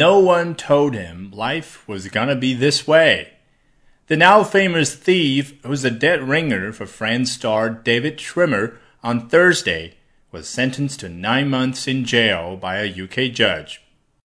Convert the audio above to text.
No one told him life was gonna be this way. The now famous thief, who's a dead ringer for Friends star David Schwimmer, on Thursday was sentenced to nine months in jail by a UK judge.